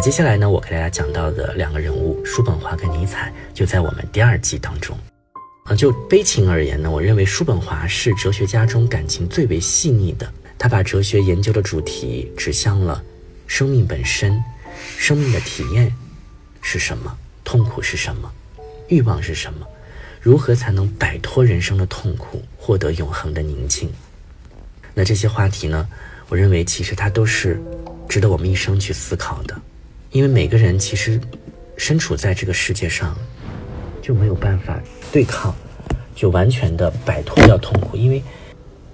接下来呢，我给大家讲到的两个人物，叔本华跟尼采，就在我们第二季当中。啊，就悲情而言呢，我认为叔本华是哲学家中感情最为细腻的。他把哲学研究的主题指向了生命本身，生命的体验是什么，痛苦是什么，欲望是什么，如何才能摆脱人生的痛苦，获得永恒的宁静。那这些话题呢，我认为其实它都是值得我们一生去思考的。因为每个人其实身处在这个世界上，就没有办法对抗，就完全的摆脱掉痛苦。因为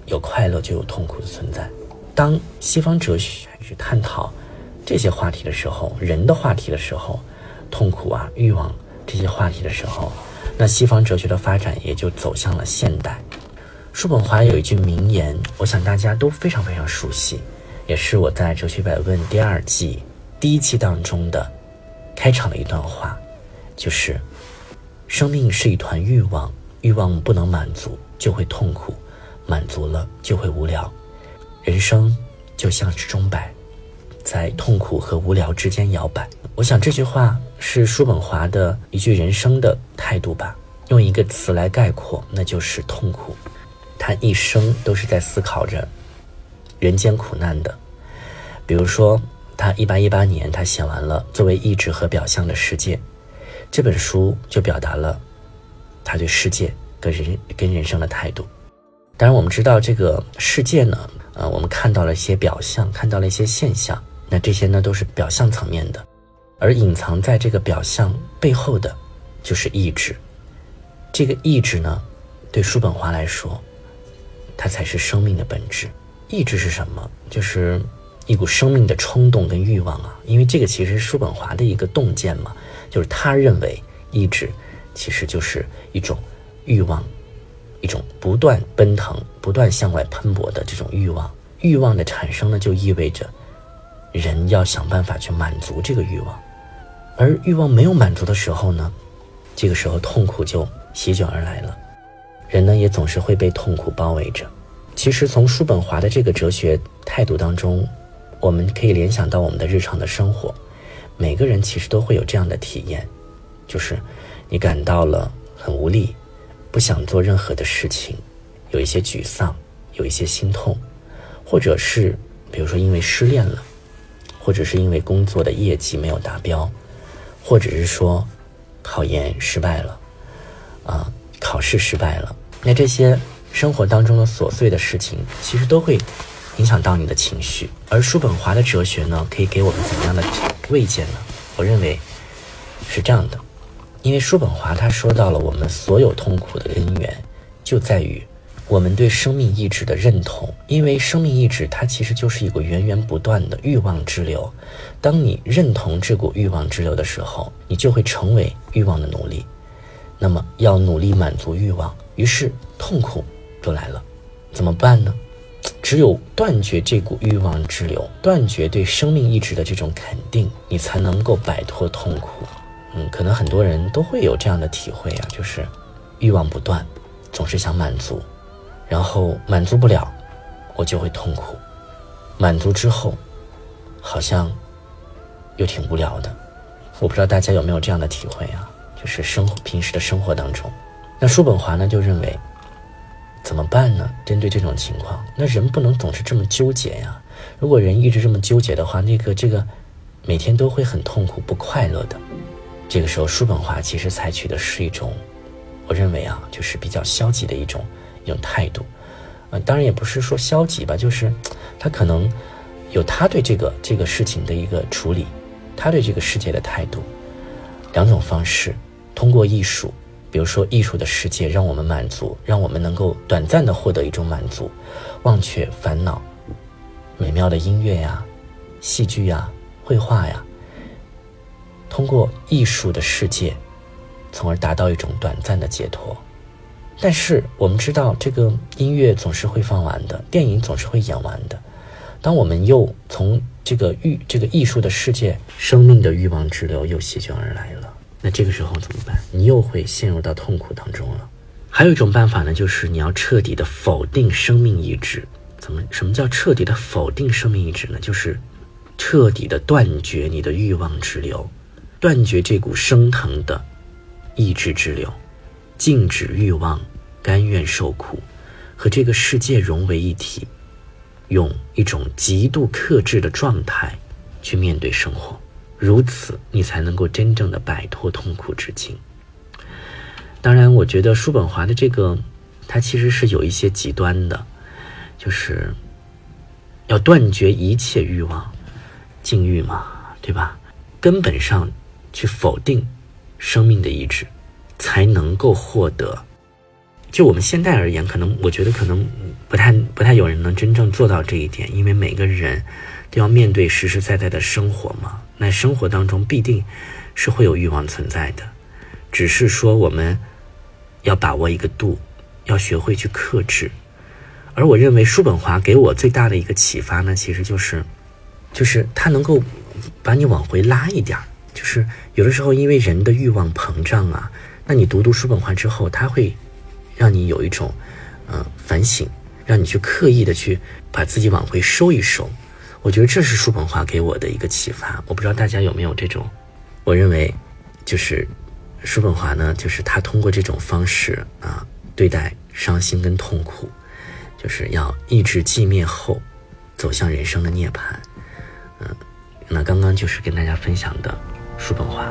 有快乐就有痛苦的存在。当西方哲学去探讨这些话题的时候，人的话题的时候，痛苦啊、欲望这些话题的时候，那西方哲学的发展也就走向了现代。叔本华有一句名言，我想大家都非常非常熟悉，也是我在《哲学百问》第二季。第一期当中的开场的一段话，就是生命是一团欲望，欲望不能满足就会痛苦，满足了就会无聊，人生就像是钟摆，在痛苦和无聊之间摇摆。我想这句话是叔本华的一句人生的态度吧，用一个词来概括，那就是痛苦。他一生都是在思考着人间苦难的，比如说。他一八一八年，他写完了《作为意志和表象的世界》这本书，就表达了他对世界跟人跟人生的态度。当然，我们知道这个世界呢，呃，我们看到了一些表象，看到了一些现象，那这些呢都是表象层面的，而隐藏在这个表象背后的，就是意志。这个意志呢，对叔本华来说，它才是生命的本质。意志是什么？就是。一股生命的冲动跟欲望啊，因为这个其实是叔本华的一个洞见嘛，就是他认为意志其实就是一种欲望，一种不断奔腾、不断向外喷薄的这种欲望。欲望的产生呢，就意味着人要想办法去满足这个欲望，而欲望没有满足的时候呢，这个时候痛苦就席卷而来了，人呢也总是会被痛苦包围着。其实从叔本华的这个哲学态度当中。我们可以联想到我们的日常的生活，每个人其实都会有这样的体验，就是你感到了很无力，不想做任何的事情，有一些沮丧，有一些心痛，或者是比如说因为失恋了，或者是因为工作的业绩没有达标，或者是说考研失败了，啊，考试失败了，那这些生活当中的琐碎的事情，其实都会。影响到你的情绪，而叔本华的哲学呢，可以给我们怎么样的慰藉呢？我认为是这样的，因为叔本华他说到了我们所有痛苦的根源，就在于我们对生命意志的认同。因为生命意志它其实就是一股源源不断的欲望之流，当你认同这股欲望之流的时候，你就会成为欲望的奴隶。那么要努力满足欲望，于是痛苦就来了，怎么办呢？只有断绝这股欲望之流，断绝对生命意志的这种肯定，你才能够摆脱痛苦。嗯，可能很多人都会有这样的体会啊，就是欲望不断，总是想满足，然后满足不了，我就会痛苦。满足之后，好像又挺无聊的。我不知道大家有没有这样的体会啊？就是生活平时的生活当中，那叔本华呢就认为。怎么办呢？针对这种情况，那人不能总是这么纠结呀。如果人一直这么纠结的话，那个这个每天都会很痛苦、不快乐的。这个时候，叔本华其实采取的是一种，我认为啊，就是比较消极的一种一种态度。呃，当然也不是说消极吧，就是他可能有他对这个这个事情的一个处理，他对这个世界的态度。两种方式，通过艺术。比如说，艺术的世界让我们满足，让我们能够短暂的获得一种满足，忘却烦恼。美妙的音乐呀，戏剧呀，绘画呀，通过艺术的世界，从而达到一种短暂的解脱。但是我们知道，这个音乐总是会放完的，电影总是会演完的。当我们又从这个欲这个艺术的世界，生命的欲望之流又席卷而来了。那这个时候怎么办？你又会陷入到痛苦当中了。还有一种办法呢，就是你要彻底的否定生命意志。怎么？什么叫彻底的否定生命意志呢？就是彻底的断绝你的欲望之流，断绝这股升腾的意志之流，禁止欲望，甘愿受苦，和这个世界融为一体，用一种极度克制的状态去面对生活，如此你才能够真正的摆脱痛苦之境。当然，我觉得叔本华的这个，他其实是有一些极端的，就是要断绝一切欲望。禁欲嘛，对吧？根本上去否定生命的意志，才能够获得。就我们现代而言，可能我觉得可能不太不太有人能真正做到这一点，因为每个人都要面对实实在在的生活嘛。那生活当中必定是会有欲望存在的，只是说我们要把握一个度，要学会去克制。而我认为叔本华给我最大的一个启发呢，其实就是。就是他能够把你往回拉一点儿，就是有的时候因为人的欲望膨胀啊，那你读读叔本华之后，他会让你有一种嗯反省，让你去刻意的去把自己往回收一收。我觉得这是叔本华给我的一个启发。我不知道大家有没有这种，我认为就是叔本华呢，就是他通过这种方式啊对待伤心跟痛苦，就是要抑制寂灭后走向人生的涅槃。嗯，那刚刚就是跟大家分享的叔本华。